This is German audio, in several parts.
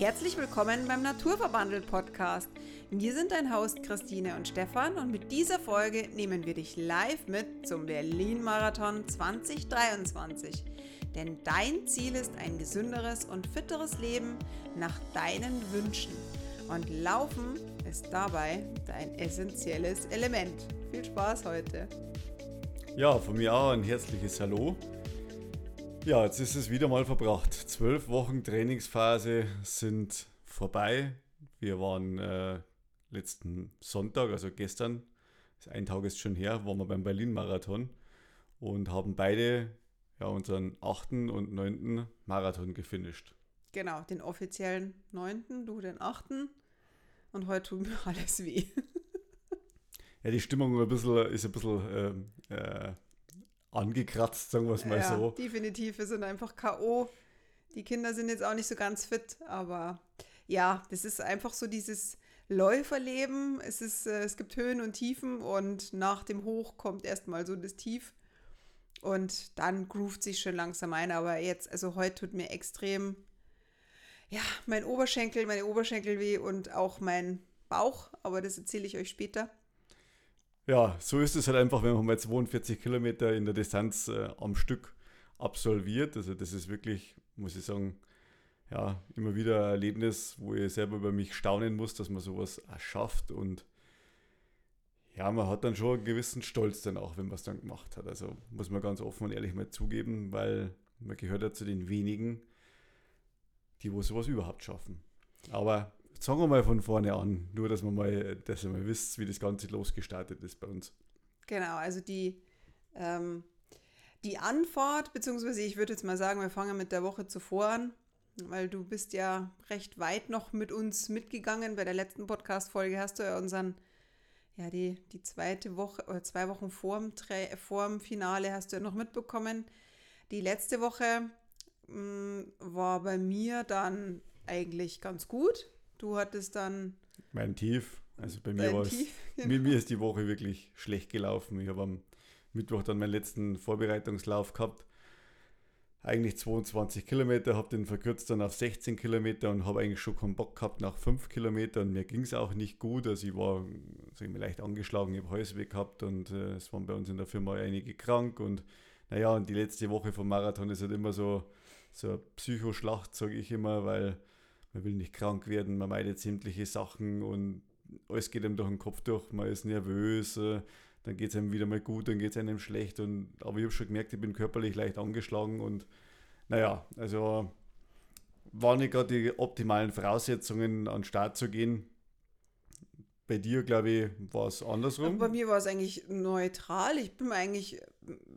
Herzlich willkommen beim Naturverbandelt Podcast. Wir sind dein Host Christine und Stefan und mit dieser Folge nehmen wir dich live mit zum Berlin Marathon 2023. Denn dein Ziel ist ein gesünderes und fitteres Leben nach deinen Wünschen. Und Laufen ist dabei dein essentielles Element. Viel Spaß heute. Ja, von mir auch ein herzliches Hallo. Ja, jetzt ist es wieder mal verbracht. Zwölf Wochen Trainingsphase sind vorbei. Wir waren äh, letzten Sonntag, also gestern, ein Tag ist schon her, waren wir beim Berlin-Marathon und haben beide ja, unseren achten und neunten Marathon gefinisht. Genau, den offiziellen neunten, du den achten. Und heute tut mir alles weh. ja, die Stimmung ein bisschen, ist ein bisschen äh, äh, angekratzt, sagen wir es mal ja, so. Definitiv, wir sind einfach K.O. Die Kinder sind jetzt auch nicht so ganz fit, aber ja, das ist einfach so dieses Läuferleben. Es, ist, äh, es gibt Höhen und Tiefen und nach dem Hoch kommt erstmal so das Tief. Und dann groovt sich schon langsam ein. Aber jetzt, also heute tut mir extrem, ja, mein Oberschenkel, meine Oberschenkel weh und auch mein Bauch. Aber das erzähle ich euch später ja, so ist es halt einfach, wenn man mal 42 Kilometer in der Distanz äh, am Stück absolviert. Also das ist wirklich, muss ich sagen, ja, immer wieder ein Erlebnis, wo ich selber über mich staunen muss, dass man sowas schafft und ja, man hat dann schon einen gewissen Stolz dann auch, wenn man es dann gemacht hat. Also muss man ganz offen und ehrlich mal zugeben, weil man gehört ja zu den wenigen, die wo sowas überhaupt schaffen. Aber Sagen wir mal von vorne an, nur dass man mal, dass ihr mal wisst, wie das Ganze losgestartet ist bei uns. Genau, also die, ähm, die Anfahrt, beziehungsweise ich würde jetzt mal sagen, wir fangen mit der Woche zuvor an, weil du bist ja recht weit noch mit uns mitgegangen. Bei der letzten Podcast-Folge hast du ja unseren, ja, die, die zweite Woche oder zwei Wochen vorm, vorm Finale hast du ja noch mitbekommen. Die letzte Woche mh, mm, war bei mir dann eigentlich ganz gut. Du hattest dann. Mein Tief. Also bei mir war es. Genau. Mir, mir ist die Woche wirklich schlecht gelaufen. Ich habe am Mittwoch dann meinen letzten Vorbereitungslauf gehabt. Eigentlich 22 Kilometer, habe den verkürzt dann auf 16 Kilometer und habe eigentlich schon keinen Bock gehabt nach 5 Kilometern. Mir ging es auch nicht gut. Also ich war sag ich mal, leicht angeschlagen, ich habe Halsweh gehabt und äh, es waren bei uns in der Firma einige krank. Und naja, und die letzte Woche vom Marathon ist halt immer so, so eine Psychoschlacht, sage ich immer, weil man will nicht krank werden, man meidet sämtliche Sachen und alles geht einem durch den Kopf durch, man ist nervös, äh, dann geht es einem wieder mal gut, dann geht es einem schlecht. Und, aber ich habe schon gemerkt, ich bin körperlich leicht angeschlagen und naja, also waren nicht gerade die optimalen Voraussetzungen, an den Start zu gehen. Bei dir, glaube ich, war es andersrum. Bei mir war es eigentlich neutral. Ich bin eigentlich,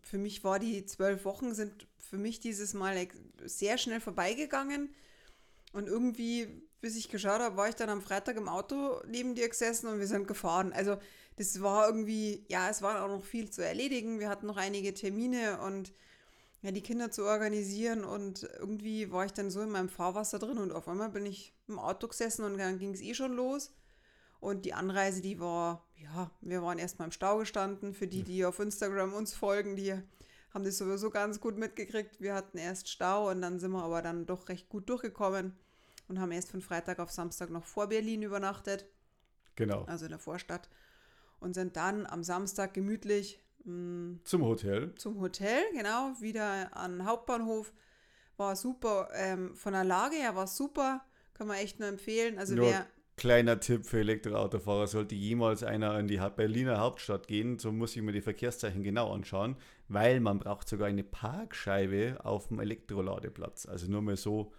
für mich war die zwölf Wochen sind für mich dieses Mal sehr schnell vorbeigegangen. Und irgendwie, bis ich geschaut habe, war ich dann am Freitag im Auto neben dir gesessen und wir sind gefahren. Also das war irgendwie, ja, es war auch noch viel zu erledigen. Wir hatten noch einige Termine und ja, die Kinder zu organisieren und irgendwie war ich dann so in meinem Fahrwasser drin und auf einmal bin ich im Auto gesessen und dann ging es eh schon los. Und die Anreise, die war, ja, wir waren erstmal im Stau gestanden. Für die, die auf Instagram uns folgen, die haben das sowieso ganz gut mitgekriegt. Wir hatten erst Stau und dann sind wir aber dann doch recht gut durchgekommen und haben erst von Freitag auf Samstag noch vor Berlin übernachtet. Genau. Also in der Vorstadt. Und sind dann am Samstag gemütlich mh, mm, zum Hotel. Zum Hotel, genau, wieder an Hauptbahnhof. War super. Ähm, von der Lage her war super. Kann man echt nur empfehlen. Also nur wer. Kleiner Tipp für Elektroautofahrer, sollte jemals einer in die Berliner Hauptstadt gehen, so muss ich mir die Verkehrszeichen genau anschauen, weil man braucht sogar eine Parkscheibe auf dem Elektroladeplatz. Also nur mal so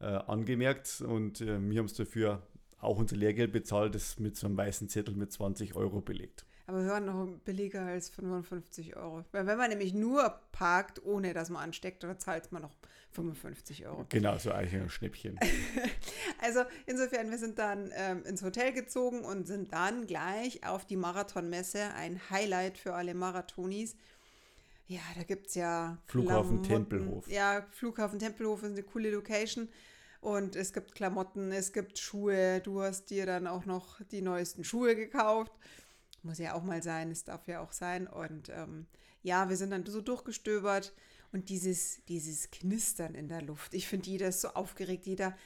äh, angemerkt und äh, wir haben es dafür auch unser Lehrgeld bezahlt, das mit so einem weißen Zettel mit 20 Euro belegt. Aber wir waren noch billiger als 55 Euro. Weil wenn man nämlich nur parkt, ohne dass man ansteckt, dann zahlt man noch 55 Euro. Genau, so eigentlich ein Schnäppchen. also insofern, wir sind dann ähm, ins Hotel gezogen und sind dann gleich auf die Marathonmesse, ein Highlight für alle Marathonis. Ja, da gibt es ja. Flughafen Klamotten. Tempelhof. Ja, Flughafen Tempelhof ist eine coole Location. Und es gibt Klamotten, es gibt Schuhe. Du hast dir dann auch noch die neuesten Schuhe gekauft. Muss ja auch mal sein, es darf ja auch sein. Und ähm, ja, wir sind dann so durchgestöbert und dieses, dieses Knistern in der Luft. Ich finde, jeder ist so aufgeregt, jeder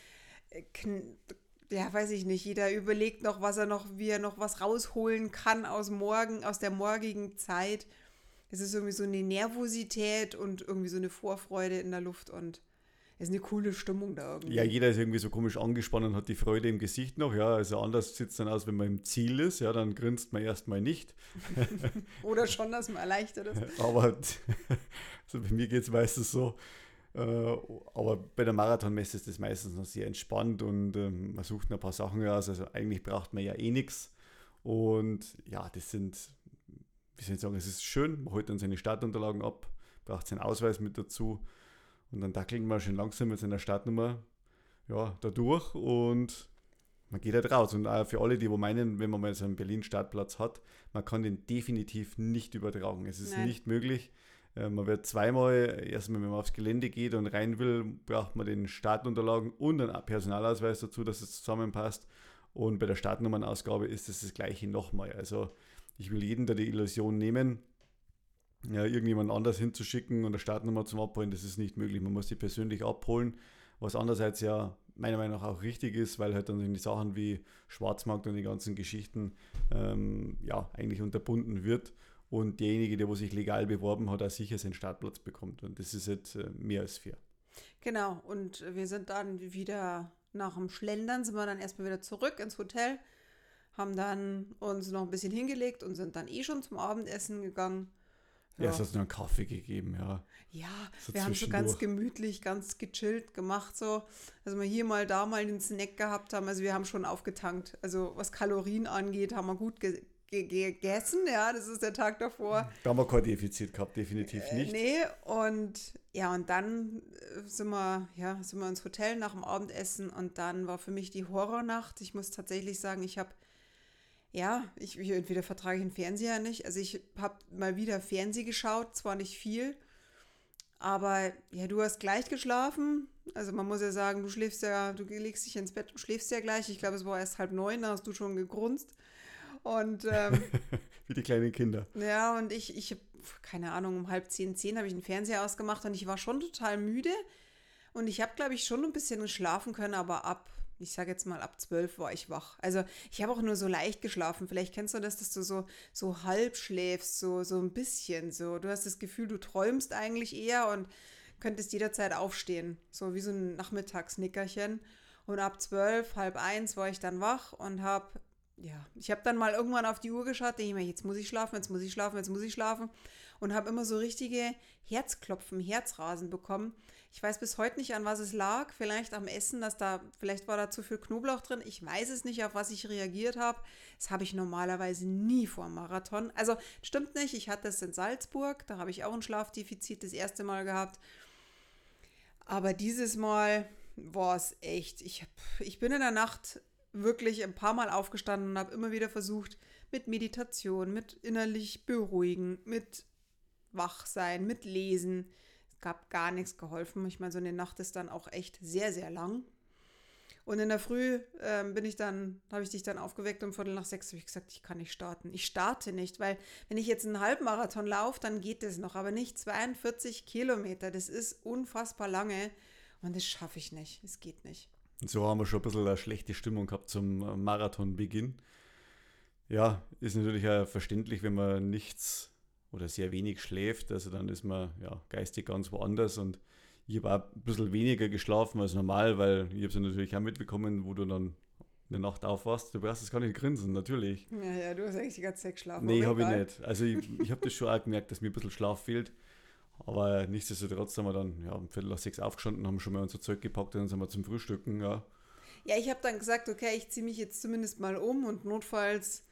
ja, weiß ich nicht, jeder überlegt noch, was er noch, wie er noch was rausholen kann aus morgen, aus der morgigen Zeit. Es ist irgendwie so eine Nervosität und irgendwie so eine Vorfreude in der Luft und ist eine coole Stimmung da irgendwie. Ja, jeder ist irgendwie so komisch angespannt und hat die Freude im Gesicht noch. Ja, also anders sieht es dann aus, wenn man im Ziel ist. Ja, dann grinst man erstmal nicht. Oder schon, dass man erleichtert ist. Aber also bei mir geht es meistens so. Äh, aber bei der Marathonmesse ist das meistens noch sehr entspannt und ähm, man sucht ein paar Sachen raus. Also eigentlich braucht man ja eh nichts. Und ja, das sind, wie soll ich sagen, es ist schön. Man holt dann seine Startunterlagen ab, braucht seinen Ausweis mit dazu und dann dackelt man schön langsam mit seiner Startnummer ja, da durch und man geht halt raus. Und auch für alle, die wo meinen, wenn man mal so einen Berlin-Startplatz hat, man kann den definitiv nicht übertragen. Es ist Nein. nicht möglich. Äh, man wird zweimal, erstmal, wenn man aufs Gelände geht und rein will, braucht man den Startunterlagen und einen Personalausweis dazu, dass es zusammenpasst. Und bei der Startnummernausgabe ist es das gleiche nochmal. Also ich will jeden da die Illusion nehmen, ja, irgendjemand anders hinzuschicken und eine Startnummer zum Abholen, das ist nicht möglich. Man muss die persönlich abholen, was andererseits ja meiner Meinung nach auch richtig ist, weil halt dann die Sachen wie Schwarzmarkt und die ganzen Geschichten ähm, ja eigentlich unterbunden wird und derjenige, der wo sich legal beworben hat, auch sicher seinen Startplatz bekommt. Und das ist jetzt äh, mehr als fair. Genau, und wir sind dann wieder nach dem Schlendern, sind wir dann erstmal wieder zurück ins Hotel, haben dann uns noch ein bisschen hingelegt und sind dann eh schon zum Abendessen gegangen. Ja, es hat nur einen Kaffee gegeben, ja. Ja, so wir haben so ganz gemütlich, ganz gechillt gemacht, so. Also wir hier mal, da mal einen Snack gehabt haben. Also wir haben schon aufgetankt. Also was Kalorien angeht, haben wir gut ge ge gegessen, ja, das ist der Tag davor. Da haben wir kein Defizit gehabt, definitiv äh, nicht. Äh, nee, und ja, und dann äh, sind wir, ja, sind wir ins Hotel nach dem Abendessen und dann war für mich die Horrornacht. Ich muss tatsächlich sagen, ich habe ja, ich, ich entweder vertrage ich den Fernseher nicht. Also ich habe mal wieder Fernseh geschaut, zwar nicht viel, aber ja, du hast gleich geschlafen. Also man muss ja sagen, du schläfst ja, du legst dich ins Bett und schläfst ja gleich. Ich glaube, es war erst halb neun, da hast du schon gegrunzt. Und ähm, wie die kleinen Kinder. Ja, und ich, ich, keine Ahnung, um halb zehn, zehn habe ich den Fernseher ausgemacht und ich war schon total müde. Und ich habe, glaube ich, schon ein bisschen schlafen können, aber ab ich sage jetzt mal ab zwölf war ich wach. Also ich habe auch nur so leicht geschlafen. Vielleicht kennst du das, dass du so, so halb schläfst, so, so ein bisschen. So. Du hast das Gefühl, du träumst eigentlich eher und könntest jederzeit aufstehen. So wie so ein Nachmittagsnickerchen. Und ab zwölf, halb eins war ich dann wach und habe, ja, ich habe dann mal irgendwann auf die Uhr geschaut, denke ich mir, jetzt muss ich schlafen, jetzt muss ich schlafen, jetzt muss ich schlafen. Und habe immer so richtige Herzklopfen, Herzrasen bekommen. Ich weiß bis heute nicht, an was es lag. Vielleicht am Essen, dass da, vielleicht war da zu viel Knoblauch drin. Ich weiß es nicht, auf was ich reagiert habe. Das habe ich normalerweise nie vor dem Marathon. Also stimmt nicht, ich hatte es in Salzburg, da habe ich auch ein Schlafdefizit das erste Mal gehabt. Aber dieses Mal war es echt. Ich, ich bin in der Nacht wirklich ein paar Mal aufgestanden und habe immer wieder versucht, mit Meditation, mit innerlich beruhigen, mit Wachsein, mit Lesen, gab gar nichts geholfen. Ich meine, so eine Nacht ist dann auch echt sehr, sehr lang. Und in der Früh äh, bin ich dann, habe ich dich dann aufgeweckt um Viertel nach sechs habe ich gesagt, ich kann nicht starten. Ich starte nicht, weil wenn ich jetzt einen Halbmarathon laufe, dann geht das noch, aber nicht 42 Kilometer. Das ist unfassbar lange und das schaffe ich nicht. Es geht nicht. Und so haben wir schon ein bisschen eine schlechte Stimmung gehabt zum äh, Marathonbeginn. Ja, ist natürlich auch verständlich, wenn man nichts oder sehr wenig schläft, also dann ist man ja, geistig ganz woanders und ich habe auch ein bisschen weniger geschlafen als normal, weil ich habe es ja natürlich auch mitbekommen, wo du dann eine Nacht aufwachst. Du brauchst das gar nicht grinsen, natürlich. Ja, ja, du hast eigentlich die ganze Zeit geschlafen. Nee, habe ich nicht. Also ich, ich habe das schon auch gemerkt, dass mir ein bisschen Schlaf fehlt. Aber nichtsdestotrotz haben wir dann ja, um Viertel nach sechs aufgestanden, haben schon mal unser Zeug gepackt und dann sind wir zum Frühstücken. Ja, ja ich habe dann gesagt, okay, ich ziehe mich jetzt zumindest mal um und notfalls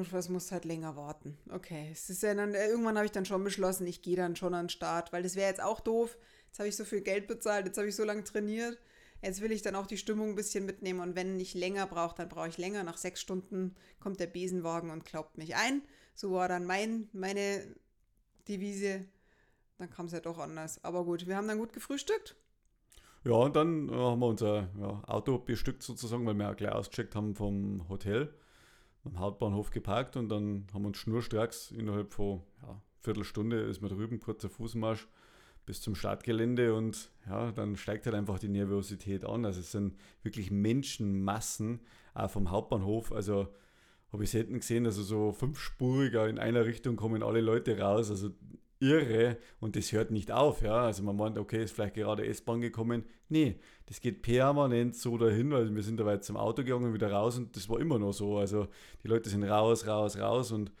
Notfalls musst du halt länger warten. Okay, es ist ja dann, äh, irgendwann habe ich dann schon beschlossen, ich gehe dann schon an den Start, weil das wäre jetzt auch doof. Jetzt habe ich so viel Geld bezahlt, jetzt habe ich so lange trainiert. Jetzt will ich dann auch die Stimmung ein bisschen mitnehmen und wenn ich länger brauche, dann brauche ich länger. Nach sechs Stunden kommt der Besenwagen und klaubt mich ein. So war dann mein, meine Devise. Dann kam es ja doch anders. Aber gut, wir haben dann gut gefrühstückt. Ja, und dann äh, haben wir unser ja, Auto bestückt sozusagen, weil wir ja gleich ausgecheckt haben vom Hotel am Hauptbahnhof geparkt und dann haben wir uns schnurstracks innerhalb von ja, Viertelstunde ist man drüben, kurzer Fußmarsch, bis zum Startgelände und ja, dann steigt halt einfach die Nervosität an. Also es sind wirklich Menschenmassen auch vom Hauptbahnhof. Also habe ich selten gesehen, also so fünfspuriger in einer Richtung kommen alle Leute raus. Also irre und das hört nicht auf. Ja? Also man meint, okay, ist vielleicht gerade S-Bahn gekommen. Nee, das geht permanent so dahin, weil wir sind da weit zum Auto gegangen, wieder raus und das war immer noch so. Also die Leute sind raus, raus, raus und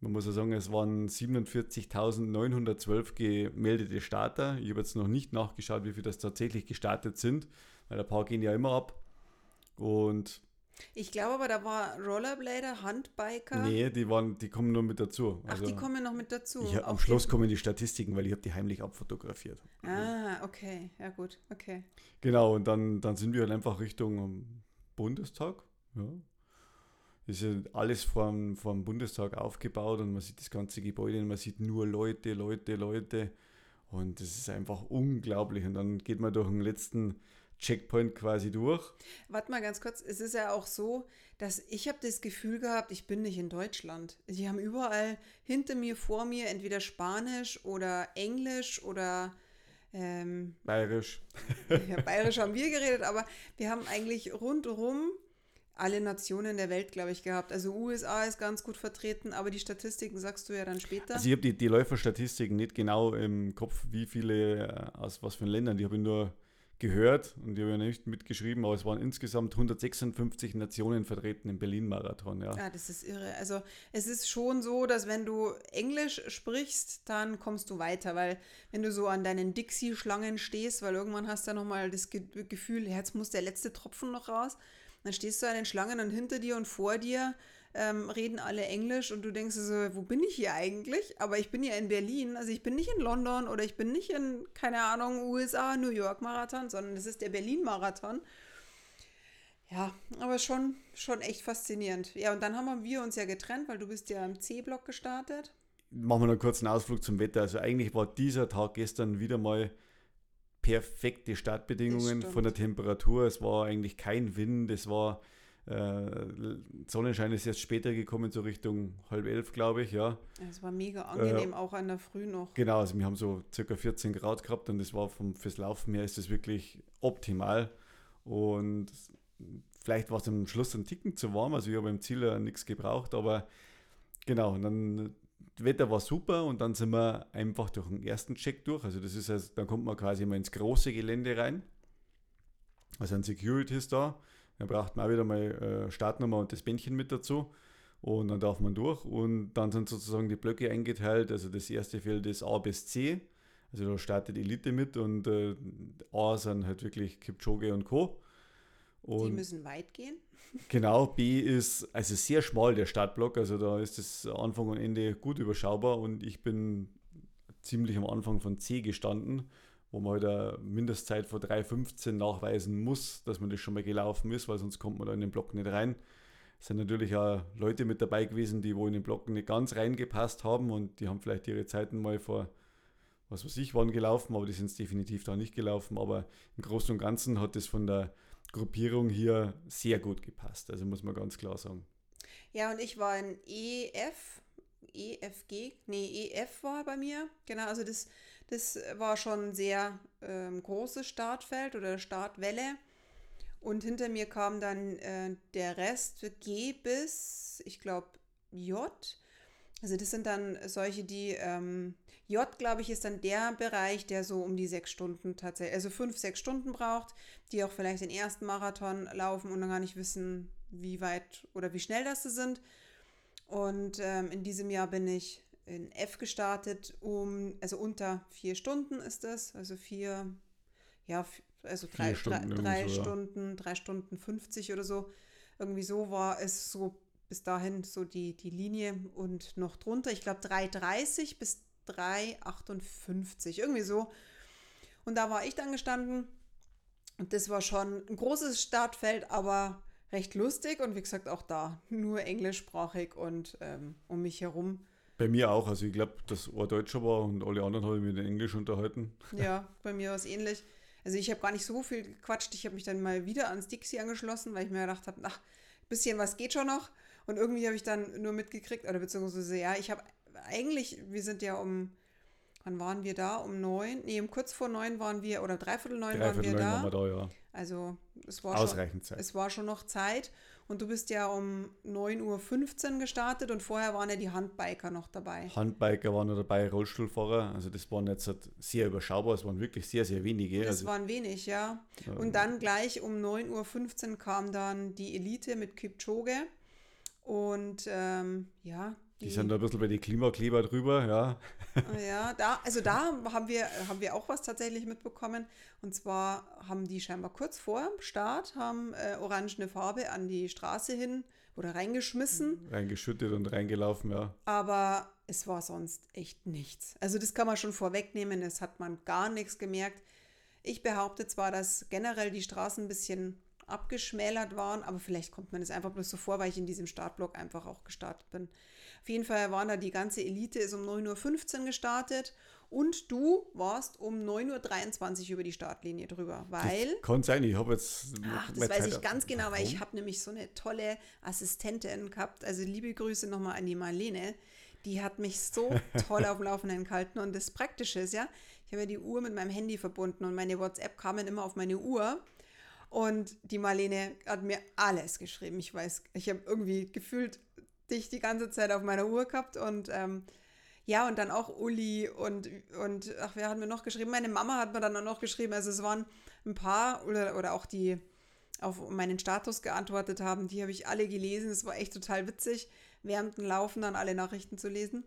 man muss ja sagen, es waren 47.912 gemeldete Starter. Ich habe jetzt noch nicht nachgeschaut, wie viele das tatsächlich gestartet sind, weil ein paar gehen ja immer ab. Und ich glaube aber, da war Rollerblader, Handbiker. Nee, die, waren, die kommen nur mit dazu. Also Ach, die kommen noch mit dazu. Ich, am Schluss kommen die Statistiken, weil ich habe die heimlich abfotografiert. Ah, okay. Ja gut, okay. Genau, und dann, dann sind wir halt einfach Richtung Bundestag. Ja. Das ist ja alles vom, vom Bundestag aufgebaut und man sieht das ganze Gebäude und man sieht nur Leute, Leute, Leute. Und das ist einfach unglaublich. Und dann geht man durch den letzten Checkpoint quasi durch. Warte mal ganz kurz, es ist ja auch so, dass ich habe das Gefühl gehabt, ich bin nicht in Deutschland. Die haben überall hinter mir, vor mir entweder Spanisch oder Englisch oder ähm, Bayerisch. Ja, Bayerisch haben wir geredet, aber wir haben eigentlich rundherum alle Nationen der Welt, glaube ich, gehabt. Also USA ist ganz gut vertreten, aber die Statistiken sagst du ja dann später. Also ich habe die, die Läuferstatistiken nicht genau im Kopf, wie viele äh, aus was für Ländern. Die habe ich nur gehört und die habe ja nicht mitgeschrieben, aber es waren insgesamt 156 Nationen vertreten im Berlin-Marathon. Ja. ja, das ist irre. Also es ist schon so, dass wenn du Englisch sprichst, dann kommst du weiter, weil wenn du so an deinen Dixie-Schlangen stehst, weil irgendwann hast du ja nochmal das Ge Gefühl, jetzt muss der letzte Tropfen noch raus, dann stehst du an den Schlangen und hinter dir und vor dir ähm, reden alle Englisch und du denkst so, wo bin ich hier eigentlich? Aber ich bin ja in Berlin, also ich bin nicht in London oder ich bin nicht in, keine Ahnung, USA, New York Marathon, sondern das ist der Berlin Marathon. Ja, aber schon, schon echt faszinierend. Ja, und dann haben wir uns ja getrennt, weil du bist ja im C-Block gestartet. Machen wir noch kurz einen Ausflug zum Wetter. Also eigentlich war dieser Tag gestern wieder mal perfekte Startbedingungen von der Temperatur. Es war eigentlich kein Wind, es war Sonnenschein ist jetzt später gekommen, so Richtung halb elf, glaube ich, ja. Es war mega angenehm, äh, auch an der Früh noch. Genau, also wir haben so circa 14 Grad gehabt und das war vom, fürs Laufen her ist das wirklich optimal. Und vielleicht war es am Schluss ein Ticken zu warm, also ich habe im Ziel ja nichts gebraucht, aber genau, und dann das Wetter war super und dann sind wir einfach durch den ersten Check durch. Also das ist also, dann kommt man quasi mal ins große Gelände rein. Also ein Security ist da dann braucht man auch wieder mal äh, Startnummer und das Bändchen mit dazu. Und dann darf man durch. Und dann sind sozusagen die Blöcke eingeteilt. Also das erste Feld ist A bis C. Also da startet Elite mit und äh, A sind halt wirklich Kipchoge und Co. Und die müssen weit gehen. Genau, B ist also sehr schmal der Startblock, also da ist das Anfang und Ende gut überschaubar und ich bin ziemlich am Anfang von C gestanden wo man halt eine Mindestzeit von 3,15 nachweisen muss, dass man das schon mal gelaufen ist, weil sonst kommt man da in den Block nicht rein. Es sind natürlich auch Leute mit dabei gewesen, die wo in den Block nicht ganz reingepasst haben und die haben vielleicht ihre Zeiten mal vor, was weiß ich, wann gelaufen, aber die sind es definitiv da nicht gelaufen. Aber im Großen und Ganzen hat es von der Gruppierung hier sehr gut gepasst. Also muss man ganz klar sagen. Ja, und ich war in EF, EFG, nee, EF war bei mir. Genau, also das das war schon ein sehr ähm, großes Startfeld oder Startwelle. Und hinter mir kam dann äh, der Rest G bis, ich glaube, J. Also das sind dann solche, die ähm, J, glaube ich, ist dann der Bereich, der so um die sechs Stunden tatsächlich, also fünf, sechs Stunden braucht, die auch vielleicht den ersten Marathon laufen und dann gar nicht wissen, wie weit oder wie schnell das sind. Und ähm, in diesem Jahr bin ich in F gestartet, um, also unter vier Stunden ist das, also vier, ja, also drei, Stunden, drei, drei so, Stunden, ja. drei Stunden 50 oder so. Irgendwie so war es so bis dahin so die, die Linie und noch drunter, ich glaube 3,30 bis 3,58, irgendwie so. Und da war ich dann gestanden und das war schon ein großes Startfeld, aber recht lustig und wie gesagt auch da nur englischsprachig und ähm, um mich herum bei mir auch. Also ich glaube, dass ein Deutscher war und alle anderen habe ich mit Englisch unterhalten. Ja, bei mir war es ähnlich. Also ich habe gar nicht so viel gequatscht. Ich habe mich dann mal wieder ans Dixie angeschlossen, weil ich mir gedacht habe, ach, ein bisschen was geht schon noch. Und irgendwie habe ich dann nur mitgekriegt, oder beziehungsweise ja, ich habe eigentlich, wir sind ja um wann waren wir da? Um neun? Nee, um kurz vor neun waren wir, oder dreiviertel neun waren wir da. Waren wir da ja. Also es war, Ausreichend schon, Zeit. es war schon noch Zeit. Und du bist ja um 9.15 Uhr gestartet und vorher waren ja die Handbiker noch dabei. Handbiker waren noch dabei, Rollstuhlfahrer. Also das waren jetzt halt sehr überschaubar, es waren wirklich sehr, sehr wenige. Das also, waren wenig, ja. Und dann gleich um 9.15 Uhr kam dann die Elite mit Kipchoge. Und ähm, ja, die, die, sind da ein bisschen bei den Klimakleber drüber, ja. Ja, da, also da haben wir, haben wir auch was tatsächlich mitbekommen. Und zwar haben die scheinbar kurz vor dem Start haben äh, orangene Farbe an die Straße hin oder reingeschmissen. Reingeschüttet und reingelaufen, ja. Aber es war sonst echt nichts. Also das kann man schon vorwegnehmen, es hat man gar nichts gemerkt. Ich behaupte zwar, dass generell die Straßen ein bisschen abgeschmälert waren, aber vielleicht kommt man es einfach bloß so vor, weil ich in diesem Startblock einfach auch gestartet bin. Auf jeden Fall waren da die ganze Elite, ist um 9.15 Uhr gestartet und du warst um 9.23 Uhr über die Startlinie drüber, weil... Das kann sein, ich habe jetzt... Ach, das weiß Zeit ich ganz genau, weil ich habe nämlich so eine tolle Assistentin gehabt. Also liebe Grüße nochmal an die Marlene. Die hat mich so toll auf dem Laufenden gehalten. Und das Praktische ist ja, ich habe ja die Uhr mit meinem Handy verbunden und meine WhatsApp kamen immer auf meine Uhr. Und die Marlene hat mir alles geschrieben. Ich weiß, ich habe irgendwie gefühlt dich die ganze Zeit auf meiner Uhr gehabt und ähm, ja, und dann auch Uli und, und ach, wer hat mir noch geschrieben? Meine Mama hat mir dann auch noch geschrieben. Also es waren ein paar oder, oder auch die auf meinen Status geantwortet haben, die habe ich alle gelesen. Es war echt total witzig, während dem Laufen dann alle Nachrichten zu lesen.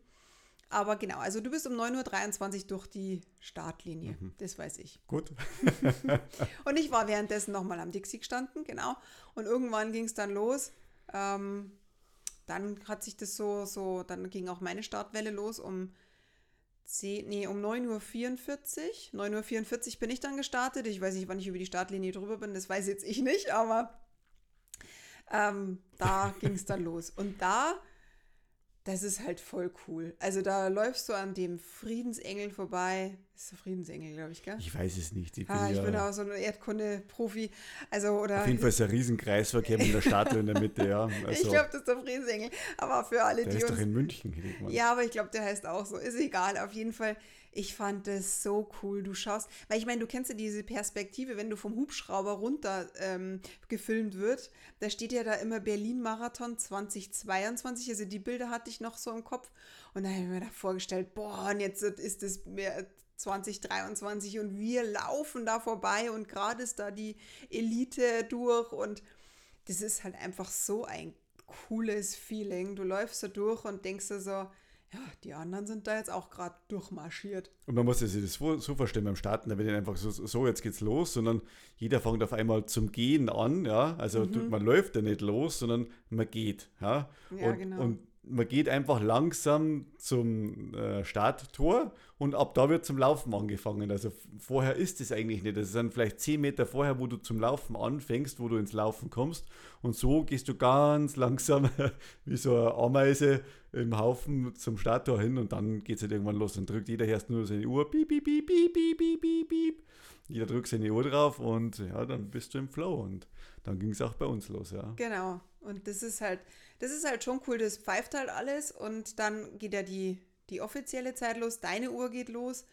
Aber genau, also du bist um 9.23 Uhr durch die Startlinie. Mhm. Das weiß ich. Gut. und ich war währenddessen nochmal am Dixie gestanden, genau. Und irgendwann ging es dann los. Ähm, dann hat sich das so, so, dann ging auch meine Startwelle los um 10, nee, um 9.44 Uhr. 9.44 Uhr bin ich dann gestartet. Ich weiß nicht, wann ich über die Startlinie drüber bin, das weiß jetzt ich nicht, aber ähm, da ging es dann los. Und da das ist halt voll cool. Also da läufst du an dem Friedensengel vorbei. Ist der Friedensengel, glaube ich, gell? Ich weiß es nicht. Ich bin, ah, ich ja bin auch so ein Erdkunde-Profi. Also, oder auf jeden Fall ist ein Riesenkreisverkehr mit der Statue in der Mitte, ja. Also, ich glaube, das ist der Friedensengel. Aber für alle, der die ist uns... doch in München. Ja, aber ich glaube, der heißt auch so. Ist egal. Auf jeden Fall ich fand das so cool. Du schaust, weil ich meine, du kennst ja diese Perspektive, wenn du vom Hubschrauber runter ähm, gefilmt wird. Da steht ja da immer Berlin-Marathon 2022. Also die Bilder hatte ich noch so im Kopf. Und dann habe ich mir da vorgestellt, boah, und jetzt ist es 2023 und wir laufen da vorbei und gerade ist da die Elite durch und das ist halt einfach so ein cooles Feeling. Du läufst da durch und denkst dir so, ja, die anderen sind da jetzt auch gerade durchmarschiert. Und man muss sich das so vorstellen beim Starten, da wird nicht einfach so, so, jetzt geht's los, sondern jeder fängt auf einmal zum Gehen an, ja. Also mhm. man läuft ja nicht los, sondern man geht, ja. ja und, genau. und man geht einfach langsam zum äh, Starttor und ab da wird zum Laufen angefangen. Also vorher ist es eigentlich nicht. Das sind vielleicht 10 Meter vorher, wo du zum Laufen anfängst, wo du ins Laufen kommst. Und so gehst du ganz langsam wie so eine Ameise im Haufen zum Starttor hin und dann geht es halt irgendwann los. Dann drückt jeder erst nur seine Uhr. Piep, piep, piep, piep, piep, piep, piep. Jeder drückt seine Uhr drauf und ja, dann bist du im Flow. Und dann ging es auch bei uns los, ja. Genau. Und das ist halt das ist halt schon cool, das pfeift halt alles und dann geht ja die, die offizielle Zeit los, deine Uhr geht los.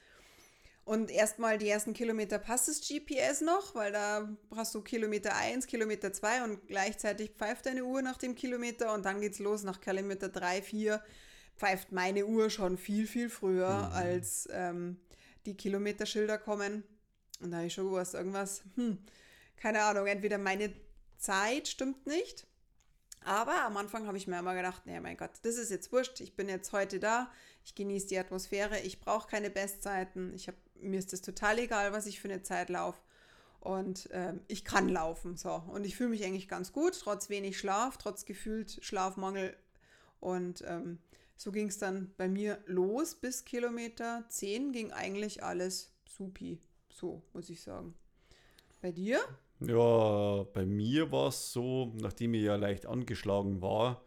Und erstmal die ersten Kilometer passt das GPS noch, weil da hast du Kilometer 1, Kilometer 2 und gleichzeitig pfeift deine Uhr nach dem Kilometer und dann geht's los nach Kilometer 3, 4 pfeift meine Uhr schon viel, viel früher, mhm. als ähm, die Kilometerschilder kommen. Und da habe ich schon gewusst, irgendwas, hm, keine Ahnung, entweder meine Zeit stimmt nicht aber am Anfang habe ich mir immer gedacht, nee, mein Gott, das ist jetzt wurscht. Ich bin jetzt heute da. Ich genieße die Atmosphäre. Ich brauche keine Bestzeiten. Ich hab, mir ist das total egal, was ich für eine Zeit laufe. Und ähm, ich kann laufen. So. Und ich fühle mich eigentlich ganz gut, trotz wenig Schlaf, trotz gefühlt Schlafmangel. Und ähm, so ging es dann bei mir los. Bis Kilometer 10 ging eigentlich alles supi. So, muss ich sagen. Bei dir? Ja, bei mir war es so, nachdem ich ja leicht angeschlagen war,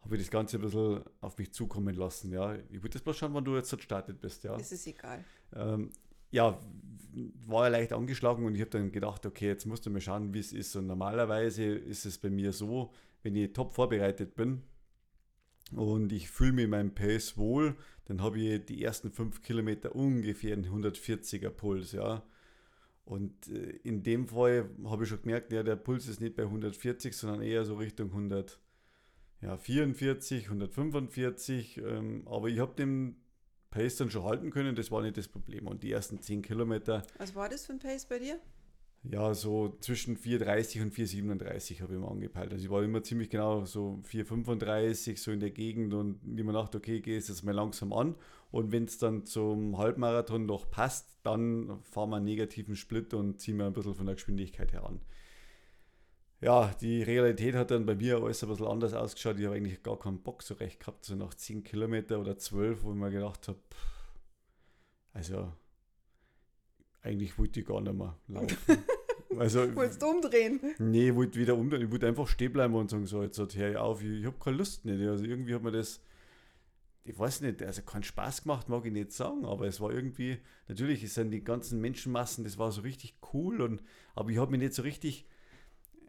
habe ich das Ganze ein bisschen auf mich zukommen lassen. Ja. Ich würde das bloß schauen, wann du jetzt gestartet bist. Ja. Es ist egal. Ähm, ja, war ja leicht angeschlagen und ich habe dann gedacht, okay, jetzt musst du mal schauen, wie es ist. Und normalerweise ist es bei mir so, wenn ich top vorbereitet bin, und ich fühle mich in meinem Pace wohl, dann habe ich die ersten fünf Kilometer ungefähr einen 140er Puls, ja. Und äh, in dem Fall habe ich schon gemerkt, ja, der Puls ist nicht bei 140, sondern eher so Richtung 144, 145. Ähm, aber ich habe den Pace dann schon halten können, das war nicht das Problem. Und die ersten 10 Kilometer. Was war das für ein Pace bei dir? Ja, so zwischen 4,30 und 4,37 habe ich immer angepeilt. Also ich war immer ziemlich genau so 4,35 so in der Gegend und immer dachte, okay, gehe jetzt mal langsam an. Und wenn es dann zum Halbmarathon noch passt, dann fahren wir einen negativen Split und ziehen wir ein bisschen von der Geschwindigkeit heran. Ja, die Realität hat dann bei mir alles ein bisschen anders ausgeschaut. Ich habe eigentlich gar keinen Bock so recht gehabt, so nach 10 Kilometer oder 12, wo ich mir gedacht habe, also eigentlich wollte ich gar nicht mehr laufen. Also, Wolltest umdrehen? Nee, ich wollte wieder umdrehen. Ich wollte einfach stehen bleiben und sagen, so, jetzt hör ich auf, ich, ich habe keine Lust nicht. Also irgendwie hat mir das, ich weiß nicht, also keinen Spaß gemacht, mag ich nicht sagen, aber es war irgendwie, natürlich es sind die ganzen Menschenmassen, das war so richtig cool, und, aber ich habe mich nicht so richtig,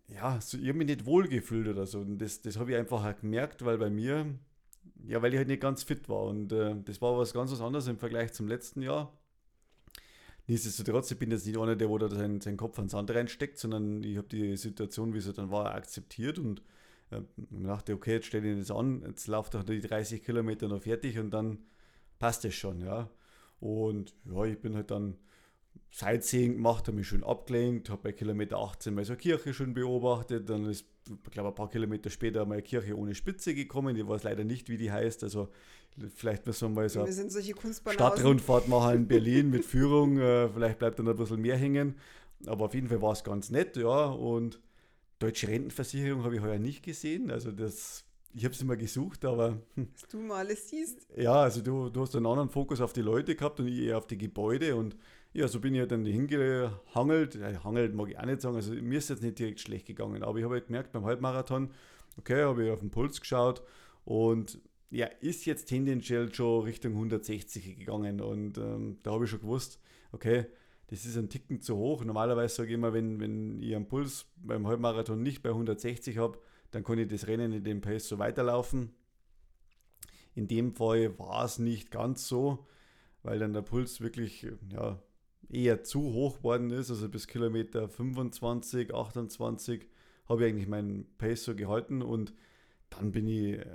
ja, so, ich habe mich nicht wohlgefühlt oder so. Und das, das habe ich einfach halt gemerkt, weil bei mir, ja, weil ich halt nicht ganz fit war. Und äh, das war was ganz was anderes im Vergleich zum letzten Jahr. Nichtsdestotrotz, ich bin jetzt nicht einer, der wo da seinen, seinen Kopf ans Sand reinsteckt, sondern ich habe die Situation, wie sie dann war, akzeptiert und äh, dachte, okay, jetzt stelle ich das an, jetzt lauft doch die 30 Kilometer noch fertig und dann passt es schon, ja. Und ja, ich bin halt dann Sightseeing gemacht, habe mich schön abgelenkt, habe bei Kilometer 18 mal so eine Kirche schön beobachtet, dann ist, ich glaube, ein paar Kilometer später mal eine Kirche ohne Spitze gekommen, die weiß leider nicht, wie die heißt, also Vielleicht müssen wir mal so eine Stadtrundfahrt machen in Berlin mit Führung. Äh, vielleicht bleibt dann ein bisschen mehr hängen. Aber auf jeden Fall war es ganz nett, ja. Und deutsche Rentenversicherung habe ich heuer nicht gesehen. Also das, ich habe es immer gesucht, aber. Dass du mal alles siehst. Ja, also du, du hast einen anderen Fokus auf die Leute gehabt und ich eher auf die Gebäude. Und ja, so bin ich dann hingehangelt. Ja, hangelt mag ich auch nicht sagen. Also mir ist jetzt nicht direkt schlecht gegangen. Aber ich habe halt gemerkt beim Halbmarathon, okay, habe ich auf den Puls geschaut und ja, ist jetzt tendenziell schon Richtung 160 gegangen und ähm, da habe ich schon gewusst, okay, das ist ein Ticken zu hoch. Normalerweise sage ich immer, wenn, wenn ich einen Puls beim Halbmarathon nicht bei 160 habe, dann kann ich das Rennen in dem Pace so weiterlaufen. In dem Fall war es nicht ganz so, weil dann der Puls wirklich ja, eher zu hoch worden ist. Also bis Kilometer 25, 28 habe ich eigentlich meinen Pace so gehalten und dann bin ich äh,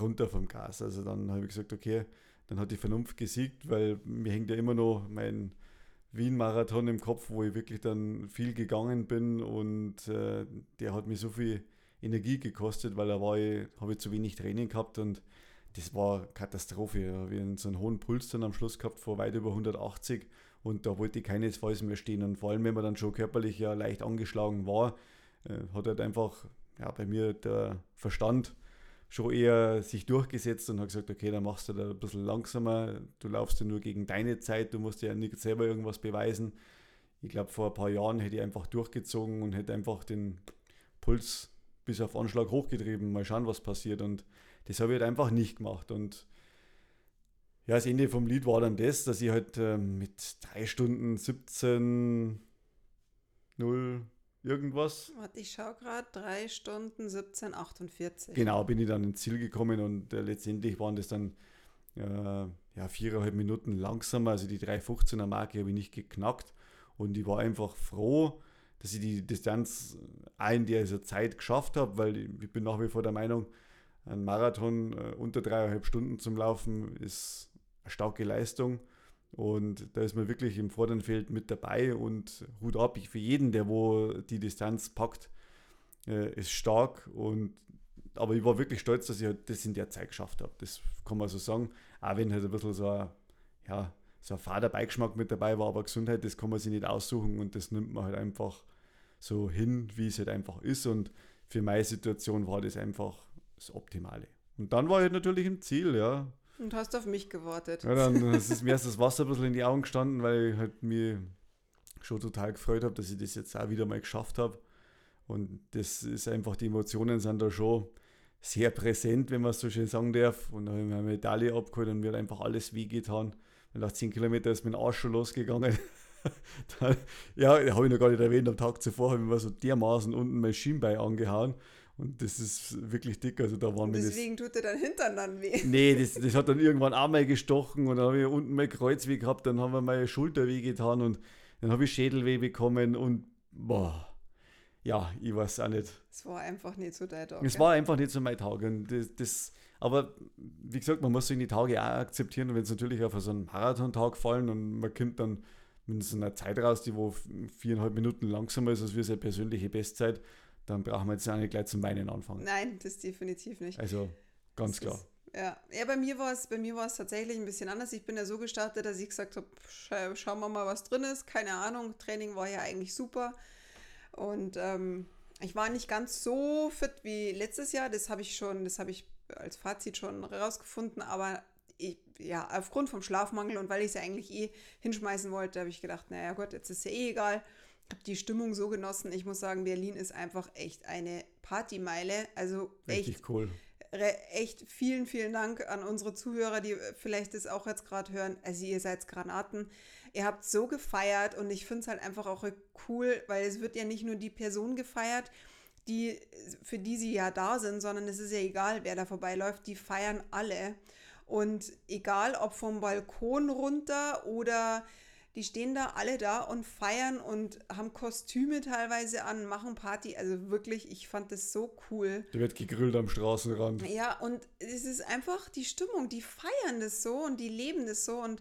runter vom Gas. Also dann habe ich gesagt, okay, dann hat die Vernunft gesiegt, weil mir hängt ja immer noch mein Wien-Marathon im Kopf, wo ich wirklich dann viel gegangen bin und äh, der hat mir so viel Energie gekostet, weil da war ich, habe ich zu wenig Training gehabt und das war Katastrophe. Da habe ich so einen hohen Puls dann am Schluss gehabt vor weit über 180 und da wollte ich keinesfalls mehr stehen. Und vor allem, wenn man dann schon körperlich ja leicht angeschlagen war, äh, hat halt einfach ja, bei mir der Verstand schon eher sich durchgesetzt und hat gesagt, okay, dann machst du da ein bisschen langsamer, du laufst ja nur gegen deine Zeit, du musst ja nicht selber irgendwas beweisen. Ich glaube, vor ein paar Jahren hätte ich einfach durchgezogen und hätte einfach den Puls bis auf Anschlag hochgetrieben, mal schauen, was passiert. Und das habe ich halt einfach nicht gemacht. Und ja, das Ende vom Lied war dann das, dass ich halt äh, mit 3 Stunden 17 0 irgendwas. Warte, ich schaue gerade, 3 Stunden 17, 48. Genau, bin ich dann ins Ziel gekommen und äh, letztendlich waren das dann äh, ja, viereinhalb Minuten langsamer. Also die 3,15er Marke habe ich nicht geknackt und ich war einfach froh, dass ich die Distanz in dieser Zeit geschafft habe, weil ich bin nach wie vor der Meinung, ein Marathon äh, unter dreieinhalb Stunden zum Laufen ist eine starke Leistung. Und da ist man wirklich im vorderen Feld mit dabei und Hut ab für jeden, der wo die Distanz packt, äh, ist stark. Und, aber ich war wirklich stolz, dass ich halt das in der Zeit geschafft habe. Das kann man so sagen. Auch wenn halt ein bisschen so ein, ja, so ein fader Beigeschmack mit dabei war, aber Gesundheit, das kann man sich nicht aussuchen und das nimmt man halt einfach so hin, wie es halt einfach ist. Und für meine Situation war das einfach das Optimale. Und dann war ich halt natürlich im Ziel, ja. Und hast auf mich gewartet. Ja, dann ist mir erst das Wasser ein bisschen in die Augen gestanden, weil ich halt mir schon total gefreut habe, dass ich das jetzt auch wieder mal geschafft habe. Und das ist einfach, die Emotionen sind da schon sehr präsent, wenn man es so schön sagen darf. Und dann habe ich mir eine Medaille abgeholt und mir hat einfach alles wehgetan. Und nach 10 Kilometern ist mein Arsch schon losgegangen. dann, ja, habe ich noch gar nicht erwähnt, am Tag zuvor habe ich mir so dermaßen unten mein Schienbein angehauen. Und das ist wirklich dick. Also da waren Deswegen tut dir dein Hintern dann weh. Nee, das, das hat dann irgendwann auch mal gestochen und dann habe ich unten mal Kreuzweh gehabt, dann haben wir meine Schulter weh getan und dann habe ich Schädelweh bekommen und boah. Ja, ich weiß auch nicht. Es war einfach nicht so dein Tag. Es war einfach nicht so mein Tag. Und das, das, aber wie gesagt, man muss sich die Tage auch akzeptieren, wenn es natürlich auf so einen Marathontag fallen und man kommt dann mit so einer Zeit raus, die wo viereinhalb Minuten langsamer ist als wir seine persönliche Bestzeit, dann brauchen wir jetzt auch nicht gleich zum Weinen anfangen. Nein, das definitiv nicht. Also ganz das klar. Ist, ja. ja, bei mir war es bei mir war es tatsächlich ein bisschen anders. Ich bin ja so gestartet, dass ich gesagt habe, scha schauen wir mal, was drin ist. Keine Ahnung, Training war ja eigentlich super. Und ähm, ich war nicht ganz so fit wie letztes Jahr. Das habe ich schon, das habe ich als Fazit schon rausgefunden. Aber ich, ja, aufgrund vom Schlafmangel und weil ich es ja eigentlich eh hinschmeißen wollte, habe ich gedacht, naja Gott, jetzt ist ja eh egal habe die Stimmung so genossen. Ich muss sagen, Berlin ist einfach echt eine Partymeile. Also echt Richtig cool. Echt vielen, vielen Dank an unsere Zuhörer, die vielleicht das auch jetzt gerade hören. Also ihr seid Granaten. Ihr habt so gefeiert und ich finde es halt einfach auch cool, weil es wird ja nicht nur die Person gefeiert, die, für die sie ja da sind, sondern es ist ja egal, wer da vorbeiläuft, die feiern alle. Und egal ob vom Balkon runter oder die stehen da alle da und feiern und haben Kostüme teilweise an, machen Party. Also wirklich, ich fand das so cool. Da wird gegrillt am Straßenrand. Ja, und es ist einfach die Stimmung. Die feiern das so und die leben das so. Und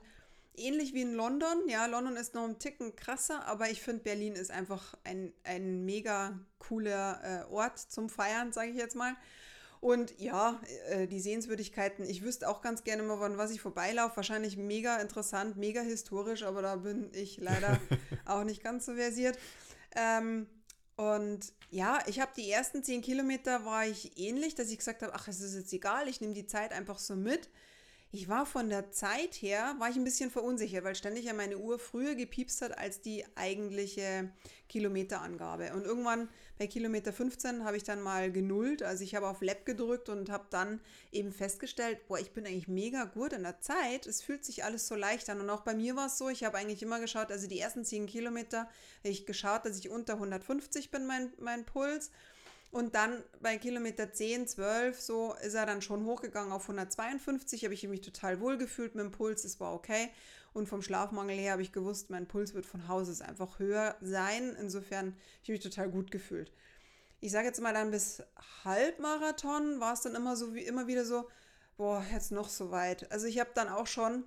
ähnlich wie in London. Ja, London ist noch ein Ticken krasser, aber ich finde, Berlin ist einfach ein, ein mega cooler äh, Ort zum Feiern, sage ich jetzt mal. Und ja, äh, die Sehenswürdigkeiten, ich wüsste auch ganz gerne mal, wann was ich vorbeilaufe. Wahrscheinlich mega interessant, mega historisch, aber da bin ich leider auch nicht ganz so versiert. Ähm, und ja, ich habe die ersten zehn Kilometer war ich ähnlich, dass ich gesagt habe, ach, es ist jetzt egal, ich nehme die Zeit einfach so mit. Ich war von der Zeit her, war ich ein bisschen verunsichert, weil ständig ja meine Uhr früher gepiepst hat als die eigentliche Kilometerangabe. Und irgendwann bei Kilometer 15 habe ich dann mal genullt, also ich habe auf Lab gedrückt und habe dann eben festgestellt, boah, ich bin eigentlich mega gut in der Zeit. Es fühlt sich alles so leicht an. Und auch bei mir war es so, ich habe eigentlich immer geschaut, also die ersten 10 Kilometer ich geschaut, dass ich unter 150 bin, mein, mein Puls. Und dann bei Kilometer 10, 12, so ist er dann schon hochgegangen auf 152. Habe ich mich total wohl gefühlt mit dem Puls, es war okay. Und vom Schlafmangel her habe ich gewusst, mein Puls wird von Haus aus einfach höher sein. Insofern habe ich mich total gut gefühlt. Ich sage jetzt mal dann bis Halbmarathon war es dann immer so wie immer wieder so, boah, jetzt noch so weit. Also ich habe dann auch schon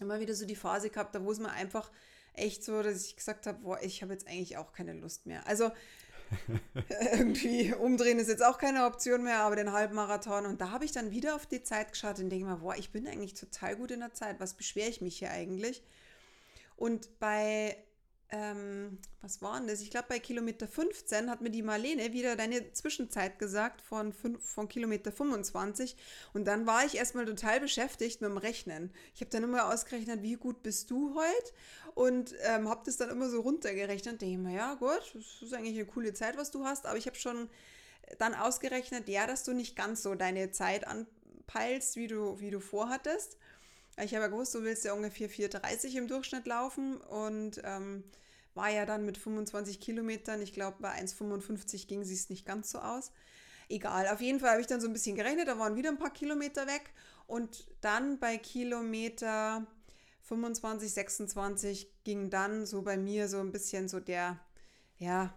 immer wieder so die Phase gehabt, da wo es mir einfach echt so, dass ich gesagt habe, boah, ich habe jetzt eigentlich auch keine Lust mehr. Also irgendwie umdrehen ist jetzt auch keine Option mehr, aber den Halbmarathon. Und da habe ich dann wieder auf die Zeit geschaut und denke mir, boah, ich bin eigentlich total gut in der Zeit. Was beschwere ich mich hier eigentlich? Und bei ähm, was war denn das? Ich glaube, bei Kilometer 15 hat mir die Marlene wieder deine Zwischenzeit gesagt von, von Kilometer 25. Und dann war ich erstmal total beschäftigt mit dem Rechnen. Ich habe dann immer ausgerechnet, wie gut bist du heute? Und ähm, habe das dann immer so runtergerechnet. Denke ich mir, ja, gut, das ist eigentlich eine coole Zeit, was du hast. Aber ich habe schon dann ausgerechnet, ja, dass du nicht ganz so deine Zeit anpeilst, wie du, wie du vorhattest. Ich habe ja gewusst, du willst ja ungefähr 4,30 im Durchschnitt laufen und ähm, war ja dann mit 25 Kilometern, ich glaube bei 1,55 ging es nicht ganz so aus. Egal, auf jeden Fall habe ich dann so ein bisschen gerechnet, da waren wieder ein paar Kilometer weg und dann bei Kilometer 25, 26 ging dann so bei mir so ein bisschen so der, ja,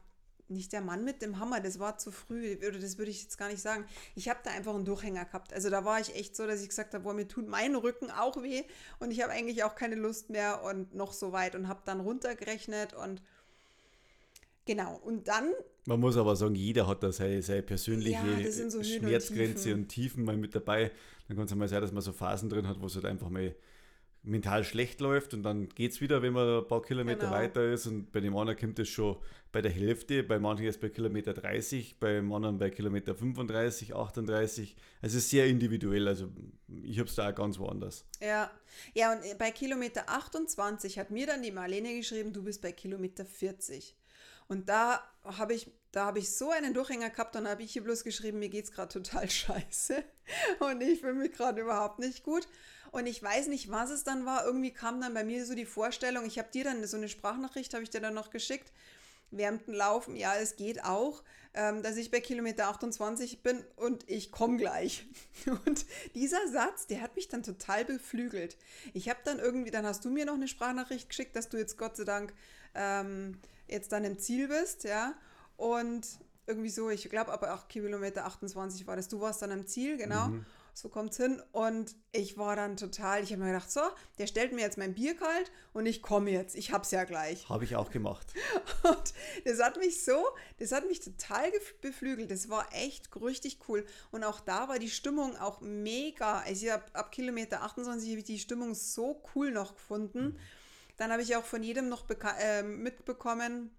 nicht der Mann mit dem Hammer, das war zu früh, oder das würde ich jetzt gar nicht sagen. Ich habe da einfach einen Durchhänger gehabt. Also da war ich echt so, dass ich gesagt habe, boah, mir tut mein Rücken auch weh und ich habe eigentlich auch keine Lust mehr und noch so weit und habe dann runtergerechnet und genau. Und dann. Man muss aber sagen, jeder hat da seine, seine persönliche ja, so Schmerzgrenze und Tiefen. und Tiefen mal mit dabei. Dann kann es mal sein, dass man so Phasen drin hat, wo es halt einfach mal mental schlecht läuft und dann geht es wieder, wenn man ein paar Kilometer genau. weiter ist und bei dem anderen kommt es schon bei der Hälfte, bei manchen erst bei Kilometer 30, beim anderen bei Kilometer 35, 38. Also es ist sehr individuell, also ich habe es da auch ganz woanders. Ja, ja und bei Kilometer 28 hat mir dann die Marlene geschrieben, du bist bei Kilometer 40. Und da habe ich, da ich so einen Durchhänger gehabt, dann habe ich hier bloß geschrieben, mir geht es gerade total scheiße und ich fühle mich gerade überhaupt nicht gut. Und ich weiß nicht, was es dann war. Irgendwie kam dann bei mir so die Vorstellung, ich habe dir dann so eine Sprachnachricht, habe ich dir dann noch geschickt, während Laufen, ja, es geht auch, ähm, dass ich bei Kilometer 28 bin und ich komme gleich. Und dieser Satz, der hat mich dann total beflügelt. Ich habe dann irgendwie, dann hast du mir noch eine Sprachnachricht geschickt, dass du jetzt Gott sei Dank ähm, jetzt dann im Ziel bist, ja. Und irgendwie so, ich glaube, aber 8 Kilometer 28 war das. Du warst dann am Ziel, genau. Mhm. So kommt es hin. Und ich war dann total, ich habe mir gedacht, so, der stellt mir jetzt mein Bier kalt und ich komme jetzt. Ich hab's ja gleich. Habe ich auch gemacht. Und das hat mich so, das hat mich total beflügelt. Das war echt richtig cool. Und auch da war die Stimmung auch mega. Also ich hab, ab Kilometer 28 habe ich die Stimmung so cool noch gefunden. Mhm. Dann habe ich auch von jedem noch äh, mitbekommen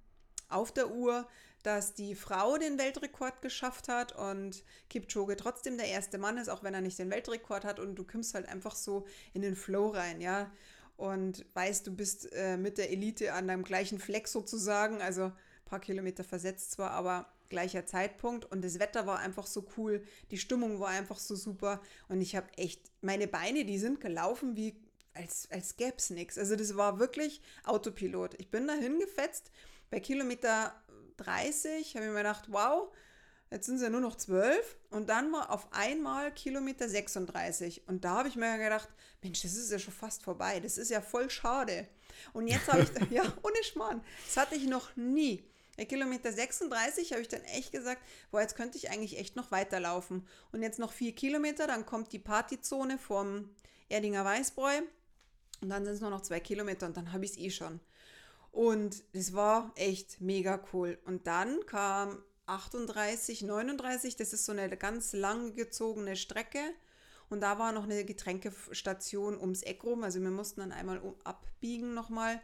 auf der Uhr, dass die Frau den Weltrekord geschafft hat und Kipchoge trotzdem der erste Mann ist, auch wenn er nicht den Weltrekord hat und du kommst halt einfach so in den Flow rein, ja. Und weißt, du bist äh, mit der Elite an deinem gleichen Fleck sozusagen, also ein paar Kilometer versetzt zwar, aber gleicher Zeitpunkt und das Wetter war einfach so cool, die Stimmung war einfach so super und ich habe echt, meine Beine, die sind gelaufen wie als, als gäbe es nichts. Also das war wirklich Autopilot. Ich bin dahin gefetzt. Bei Kilometer 30 habe ich mir gedacht, wow, jetzt sind es ja nur noch 12 und dann war auf einmal Kilometer 36 und da habe ich mir gedacht, Mensch, das ist ja schon fast vorbei, das ist ja voll schade. Und jetzt habe ich, ja, ohne Schmarrn, das hatte ich noch nie. Bei Kilometer 36 habe ich dann echt gesagt, boah, jetzt könnte ich eigentlich echt noch weiterlaufen. Und jetzt noch vier Kilometer, dann kommt die Partyzone vom Erdinger Weißbräu und dann sind es nur noch zwei Kilometer und dann habe ich es eh schon. Und es war echt mega cool. Und dann kam 38, 39, das ist so eine ganz lang gezogene Strecke. Und da war noch eine Getränkestation ums Eck rum. Also wir mussten dann einmal abbiegen nochmal.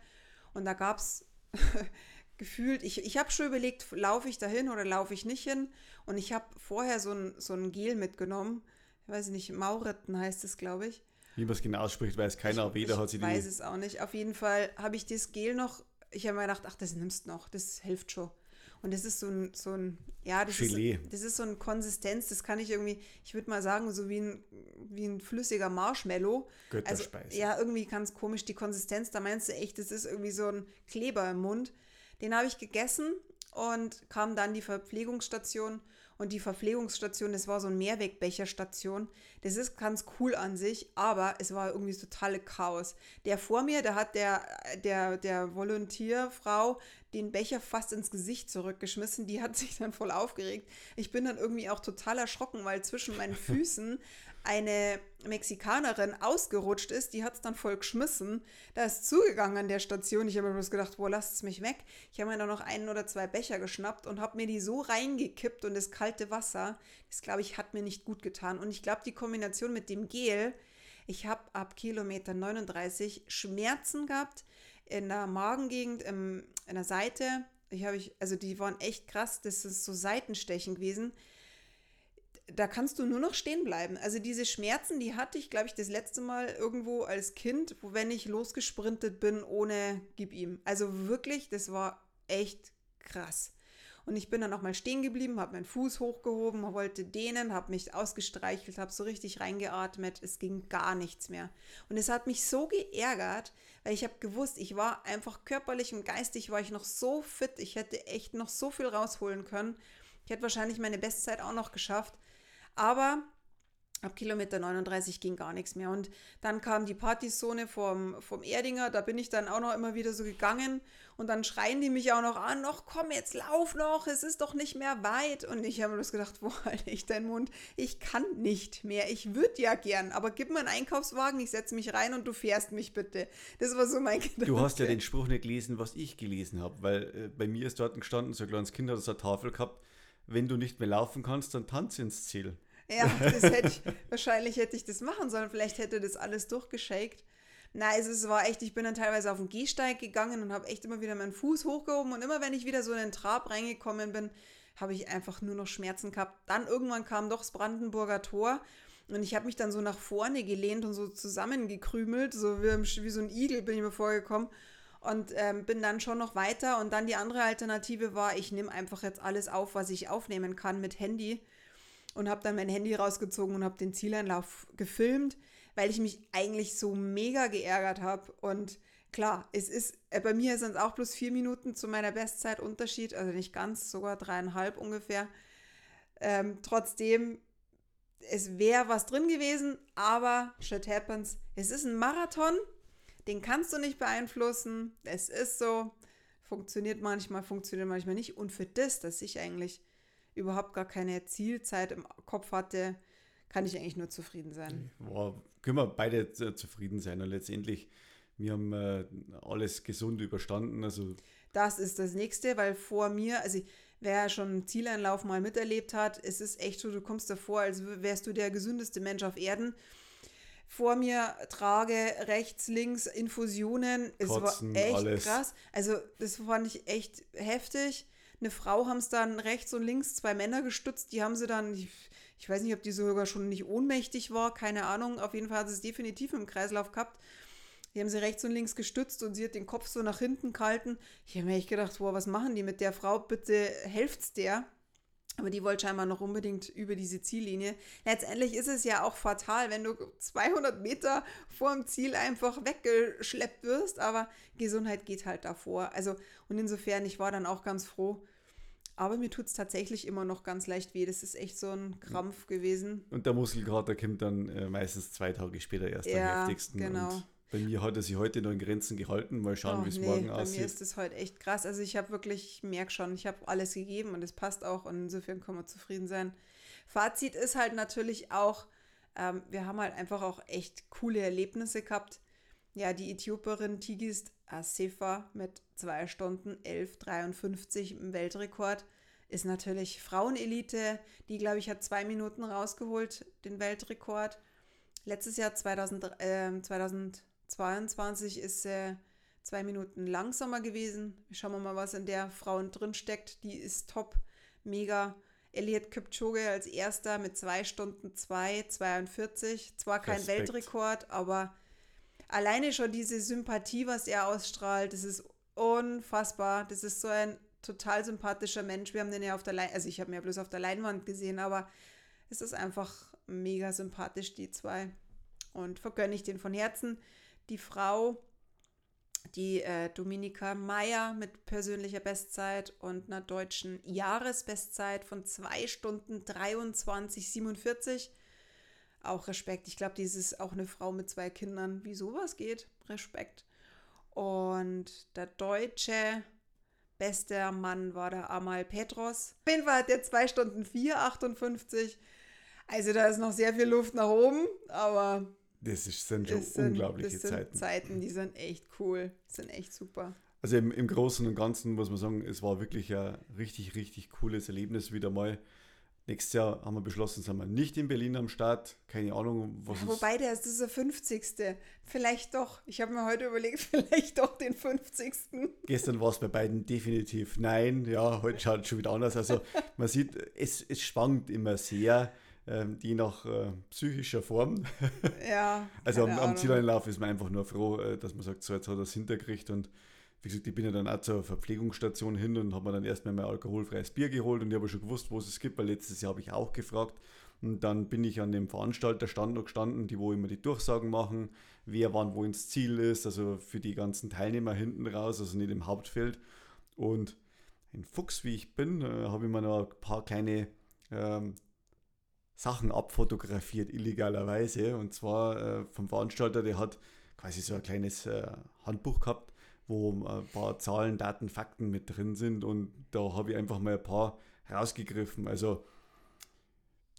Und da gab es gefühlt, ich, ich habe schon überlegt, laufe ich dahin oder laufe ich nicht hin. Und ich habe vorher so ein, so ein Gel mitgenommen. Ich weiß nicht, Mauritten heißt es, glaube ich. Wie man es genau ausspricht, weiß keiner. Weder ich hat sie. Ich weiß es auch nicht. Auf jeden Fall habe ich das Gel noch ich habe mir gedacht, ach, das nimmst noch, das hilft schon. Und das ist so ein, so ein ja, das ist, das ist so eine Konsistenz, das kann ich irgendwie, ich würde mal sagen, so wie ein, wie ein flüssiger Marshmallow. Götterspeise. Also, ja, irgendwie ganz komisch die Konsistenz, da meinst du echt, das ist irgendwie so ein Kleber im Mund. Den habe ich gegessen und kam dann die Verpflegungsstation und die Verpflegungsstation, das war so eine Mehrwegbecherstation. Das ist ganz cool an sich, aber es war irgendwie das totale Chaos. Der vor mir, da hat der, der, der Volontierfrau den Becher fast ins Gesicht zurückgeschmissen. Die hat sich dann voll aufgeregt. Ich bin dann irgendwie auch total erschrocken, weil zwischen meinen Füßen eine Mexikanerin ausgerutscht ist, die hat es dann voll geschmissen. Da ist zugegangen an der Station. Ich habe mir bloß gedacht, wo lasst es mich weg. Ich habe mir dann noch einen oder zwei Becher geschnappt und habe mir die so reingekippt und das kalte Wasser, das glaube ich, hat mir nicht gut getan. Und ich glaube, die Kombination mit dem Gel, ich habe ab Kilometer 39 Schmerzen gehabt in der Magengegend, im, in der Seite. Ich habe ich, also die waren echt krass, das ist so Seitenstechen gewesen da kannst du nur noch stehen bleiben. Also diese Schmerzen, die hatte ich, glaube ich, das letzte Mal irgendwo als Kind, wo wenn ich losgesprintet bin ohne Gib ihm. Also wirklich, das war echt krass. Und ich bin dann auch mal stehen geblieben, habe meinen Fuß hochgehoben, wollte dehnen, habe mich ausgestreichelt, habe so richtig reingeatmet. Es ging gar nichts mehr. Und es hat mich so geärgert, weil ich habe gewusst, ich war einfach körperlich und geistig war ich noch so fit. Ich hätte echt noch so viel rausholen können. Ich hätte wahrscheinlich meine Bestzeit auch noch geschafft. Aber ab Kilometer 39 ging gar nichts mehr. Und dann kam die Partyzone vom, vom Erdinger, da bin ich dann auch noch immer wieder so gegangen. Und dann schreien die mich auch noch an, noch komm, jetzt lauf noch, es ist doch nicht mehr weit. Und ich habe mir bloß gedacht, wo halte ich deinen Mund? Ich kann nicht mehr, ich würde ja gern, aber gib mir einen Einkaufswagen, ich setze mich rein und du fährst mich bitte. Das war so mein Gedanke. Du hast ja den Spruch nicht gelesen, was ich gelesen habe, weil äh, bei mir ist dort gestanden, so ein kleines Kind hat so eine Tafel gehabt, wenn du nicht mehr laufen kannst, dann tanz ins Ziel. Ja, das hätte ich, wahrscheinlich hätte ich das machen sollen. Vielleicht hätte das alles durchgeschakt. Nein, es war echt, ich bin dann teilweise auf den Gehsteig gegangen und habe echt immer wieder meinen Fuß hochgehoben und immer wenn ich wieder so in den Trab reingekommen bin, habe ich einfach nur noch Schmerzen gehabt. Dann irgendwann kam doch das Brandenburger Tor und ich habe mich dann so nach vorne gelehnt und so zusammengekrümelt, so wie, wie so ein Igel bin ich mir vorgekommen und ähm, bin dann schon noch weiter und dann die andere Alternative war, ich nehme einfach jetzt alles auf, was ich aufnehmen kann mit Handy und habe dann mein Handy rausgezogen und habe den Zieleinlauf gefilmt, weil ich mich eigentlich so mega geärgert habe und klar, es ist, äh, bei mir sind es auch plus vier Minuten zu meiner Bestzeit Unterschied, also nicht ganz, sogar dreieinhalb ungefähr. Ähm, trotzdem, es wäre was drin gewesen, aber shit happens. Es ist ein Marathon, den kannst du nicht beeinflussen. Es ist so, funktioniert manchmal, funktioniert manchmal nicht. Und für das, dass ich eigentlich überhaupt gar keine Zielzeit im Kopf hatte, kann ich eigentlich nur zufrieden sein. Boah, können wir beide zufrieden sein und letztendlich, wir haben äh, alles gesund überstanden. Also das ist das Nächste, weil vor mir, also wer schon einen Zieleinlauf mal miterlebt hat, es ist echt so, du kommst davor, als wärst du der gesündeste Mensch auf Erden. Vor mir trage rechts, links Infusionen. Es Kotzen, war echt alles. krass. Also, das fand ich echt heftig. Eine Frau haben es dann rechts und links zwei Männer gestützt. Die haben sie dann, ich, ich weiß nicht, ob die sogar schon nicht ohnmächtig war, keine Ahnung. Auf jeden Fall hat sie es definitiv im Kreislauf gehabt. Die haben sie rechts und links gestützt und sie hat den Kopf so nach hinten gehalten. Ich habe mir echt gedacht, boah, was machen die mit der Frau? Bitte helft's der. Aber die wollte scheinbar noch unbedingt über diese Ziellinie. Letztendlich ist es ja auch fatal, wenn du 200 Meter vor dem Ziel einfach weggeschleppt wirst. Aber Gesundheit geht halt davor. Also, und insofern, ich war dann auch ganz froh. Aber mir tut es tatsächlich immer noch ganz leicht weh. Das ist echt so ein Krampf gewesen. Und der Muskelkater kommt dann äh, meistens zwei Tage später erst ja, am heftigsten. Genau. Und bei mir hat er sich heute noch in Grenzen gehalten. Mal schauen, wie es nee, morgen aussieht. Bei mir ist das heute echt krass. Also ich habe wirklich, ich merke schon, ich habe alles gegeben und es passt auch und insofern können wir zufrieden sein. Fazit ist halt natürlich auch, ähm, wir haben halt einfach auch echt coole Erlebnisse gehabt. Ja, die Äthioperin Tigis Asefa mit 2 Stunden 11,53 im Weltrekord ist natürlich Frauenelite. Die, glaube ich, hat zwei Minuten rausgeholt, den Weltrekord. Letztes Jahr 2000, äh, 2000 22 ist sie zwei Minuten langsamer gewesen. Schauen wir mal, was in der Frau drin steckt. Die ist top, mega. Elliot Kipchoge als erster mit 2 Stunden 2, 42. Zwar kein Respekt. Weltrekord, aber alleine schon diese Sympathie, was er ausstrahlt, das ist unfassbar. Das ist so ein total sympathischer Mensch. Wir haben den ja auf der Leinwand, also ich habe ihn ja bloß auf der Leinwand gesehen, aber es ist einfach mega sympathisch, die zwei. Und vergönne ich den von Herzen die Frau, die äh, Dominika Meyer mit persönlicher Bestzeit und einer deutschen Jahresbestzeit von 2 Stunden 23,47. Auch Respekt. Ich glaube, dies ist auch eine Frau mit zwei Kindern. Wie sowas geht, Respekt. Und der deutsche beste Mann war der Amal Petros. Auf jeden Fall hat der 2 Stunden 4,58. Also da ist noch sehr viel Luft nach oben, aber das ist, sind schon sind, unglaubliche das sind Zeiten. Zeiten, die sind echt cool, sind echt super. Also im, im Großen und Ganzen muss man sagen, es war wirklich ein richtig, richtig cooles Erlebnis wieder mal. Nächstes Jahr haben wir beschlossen, sind wir nicht in Berlin am Start. Keine Ahnung, was ja, Wobei, der ist der 50. Vielleicht doch. Ich habe mir heute überlegt, vielleicht doch den 50. Gestern war es bei beiden definitiv nein. Ja, heute schaut es schon wieder anders. Also man sieht, es, es schwankt immer sehr ähm, die nach äh, psychischer Form. Ja. also am, am Zieleinlauf ist man einfach nur froh, äh, dass man sagt, so jetzt hat er es hinterkriegt und wie gesagt, ich bin ja dann auch zur Verpflegungsstation hin und habe mir dann erstmal mein alkoholfreies Bier geholt und ich habe schon gewusst, wo es gibt, weil letztes Jahr habe ich auch gefragt. Und dann bin ich an dem Veranstalterstand noch gestanden, die wo immer die Durchsagen machen, wer wann wo ins Ziel ist, also für die ganzen Teilnehmer hinten raus, also nicht im Hauptfeld. Und ein Fuchs, wie ich bin, äh, habe ich mir noch ein paar kleine ähm, Sachen abfotografiert, illegalerweise. Und zwar äh, vom Veranstalter, der hat quasi so ein kleines äh, Handbuch gehabt, wo ein paar Zahlen, Daten, Fakten mit drin sind. Und da habe ich einfach mal ein paar rausgegriffen. Also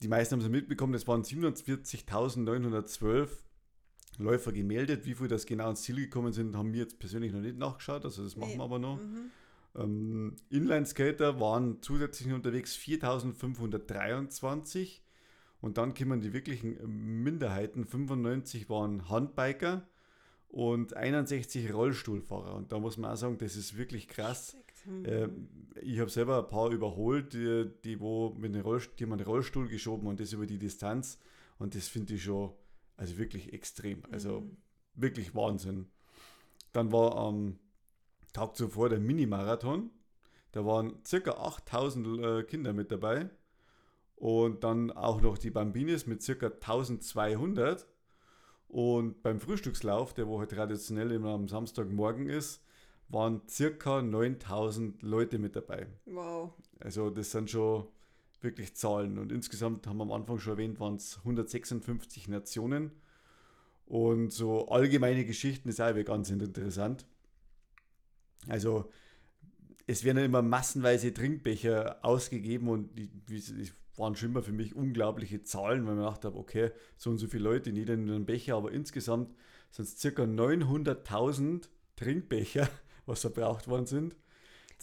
die meisten haben es mitbekommen, es waren 47.912 Läufer gemeldet. Wie viel das genau ins Ziel gekommen sind, haben wir jetzt persönlich noch nicht nachgeschaut. Also das machen nee. wir aber noch. Mhm. Ähm, Inline-Skater waren zusätzlich unterwegs 4.523. Und dann kommen die wirklichen Minderheiten. 95 waren Handbiker und 61 Rollstuhlfahrer. Und da muss man auch sagen, das ist wirklich krass. Äh, ich habe selber ein paar überholt, die, die, wo mit dem Rollstuhl, die haben einen Rollstuhl geschoben und das über die Distanz. Und das finde ich schon, also wirklich extrem. Also mhm. wirklich Wahnsinn. Dann war am Tag zuvor der Mini-Marathon. Da waren circa 8000 äh, Kinder mit dabei. Und dann auch noch die Bambinis mit circa 1200. Und beim Frühstückslauf, der wo halt traditionell immer am Samstagmorgen ist, waren circa 9000 Leute mit dabei. Wow. Also das sind schon wirklich Zahlen. Und insgesamt haben wir am Anfang schon erwähnt, waren es 156 Nationen. Und so allgemeine Geschichten ist auch ganz interessant. Also es werden immer massenweise Trinkbecher ausgegeben und die, die waren schon immer für mich unglaubliche Zahlen, weil man gedacht habe, okay, so und so viele Leute, in einem Becher, aber insgesamt sind es circa 900.000 Trinkbecher, was verbraucht worden sind.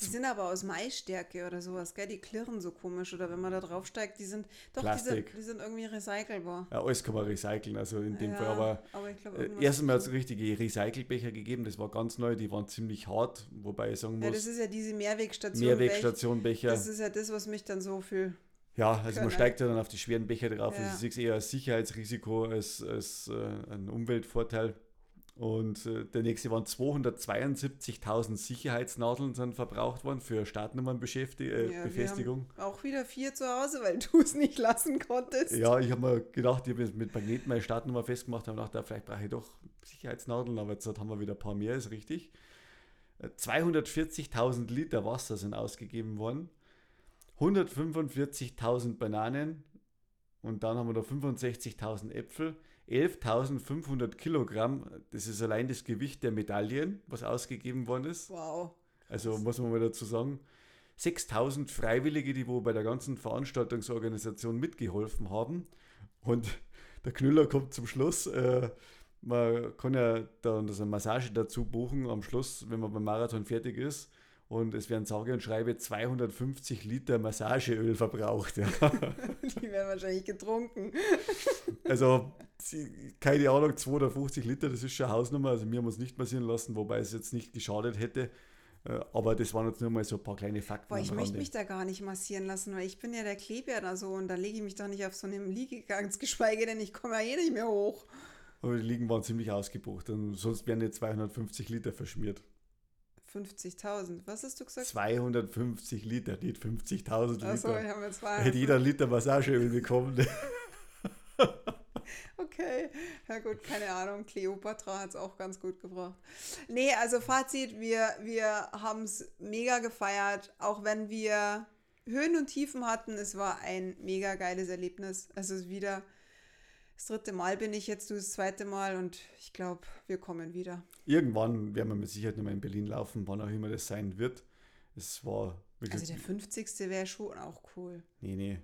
Die sind aber aus Maisstärke oder sowas, gell? Die klirren so komisch. Oder wenn man da draufsteigt, die sind doch, die sind, die sind, irgendwie recycelbar. Ja, alles kann man recyceln, also in dem ja, Fall. Aber, aber ich glaub, äh, erstmal hat es richtige Recycelbecher gegeben, das war ganz neu, die waren ziemlich hart, wobei ich sagen muss. Ja, das ist ja diese Mehrwegstation. Mehrwegstation Becher. Das ist ja das, was mich dann so viel. Ja, also man steigt ja dann auf die schweren Becher drauf. Ja. Das ist eher ein Sicherheitsrisiko als, als äh, ein Umweltvorteil. Und äh, der nächste waren 272.000 Sicherheitsnadeln sind verbraucht worden für Startnummernbefestigung. Äh, ja, Befestigung. auch wieder vier zu Hause, weil du es nicht lassen konntest. Ja, ich habe mir gedacht, ich habe mit Magneten meine Startnummer festgemacht, habe gedacht, vielleicht brauche ich doch Sicherheitsnadeln, aber jetzt haben wir wieder ein paar mehr, ist richtig. 240.000 äh, Liter Wasser sind ausgegeben worden, 145.000 Bananen und dann haben wir noch 65.000 Äpfel. 11.500 Kilogramm, das ist allein das Gewicht der Medaillen, was ausgegeben worden ist. Wow. Also muss man mal dazu sagen, 6.000 Freiwillige, die wo bei der ganzen Veranstaltungsorganisation mitgeholfen haben. Und der Knüller kommt zum Schluss. Äh, man kann ja da eine Massage dazu buchen am Schluss, wenn man beim Marathon fertig ist und es werden sage und schreibe 250 Liter Massageöl verbraucht. Ja. Die werden wahrscheinlich getrunken. Also, keine Ahnung, 250 Liter, das ist schon eine Hausnummer. Also, wir haben uns nicht massieren lassen, wobei es jetzt nicht geschadet hätte. Äh, aber das waren jetzt nur mal so ein paar kleine Fakten. Boah, ich möchte mich da gar nicht massieren lassen, weil ich bin ja der Kleber da so und da lege ich mich doch nicht auf so einem Liegegang, geschweige denn ich komme ja eh nicht mehr hoch. Aber die Liegen waren ziemlich ausgebucht und sonst wären jetzt 250 Liter verschmiert. 50.000. Was hast du gesagt? 250 Liter, nicht 50.000 Liter. Achso, ich habe jetzt. Hätte jeder Liter Massageöl bekommen. okay, ja gut, keine Ahnung. Cleopatra hat es auch ganz gut gebracht. Nee, also Fazit, wir, wir haben es mega gefeiert, auch wenn wir Höhen und Tiefen hatten. Es war ein mega geiles Erlebnis. Also wieder das dritte Mal bin ich jetzt, du das zweite Mal und ich glaube, wir kommen wieder. Irgendwann werden wir mit Sicherheit nochmal in Berlin laufen, wann auch immer das sein wird. Es war wirklich. Also der 50. wäre schon auch cool. Nee, nee.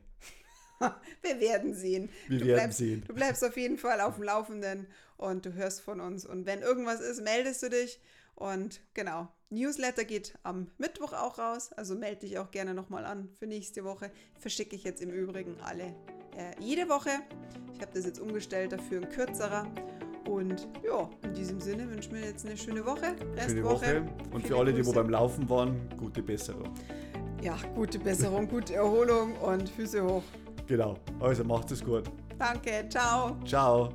wir werden sehen. Wir du werden bleibst, sehen. Du bleibst auf jeden Fall auf dem Laufenden und du hörst von uns. Und wenn irgendwas ist, meldest du dich. Und genau, Newsletter geht am Mittwoch auch raus. Also melde dich auch gerne nochmal an für nächste Woche. Verschicke ich jetzt im Übrigen alle äh, jede Woche. Ich habe das jetzt umgestellt, dafür ein kürzerer. Und ja, in diesem Sinne wünschen wir jetzt eine schöne Woche. Restwoche. Schöne Woche. Und für alle, die wo beim Laufen waren, gute Besserung. Ja, gute Besserung, gute Erholung und Füße hoch. Genau. Also macht es gut. Danke. Ciao. Ciao.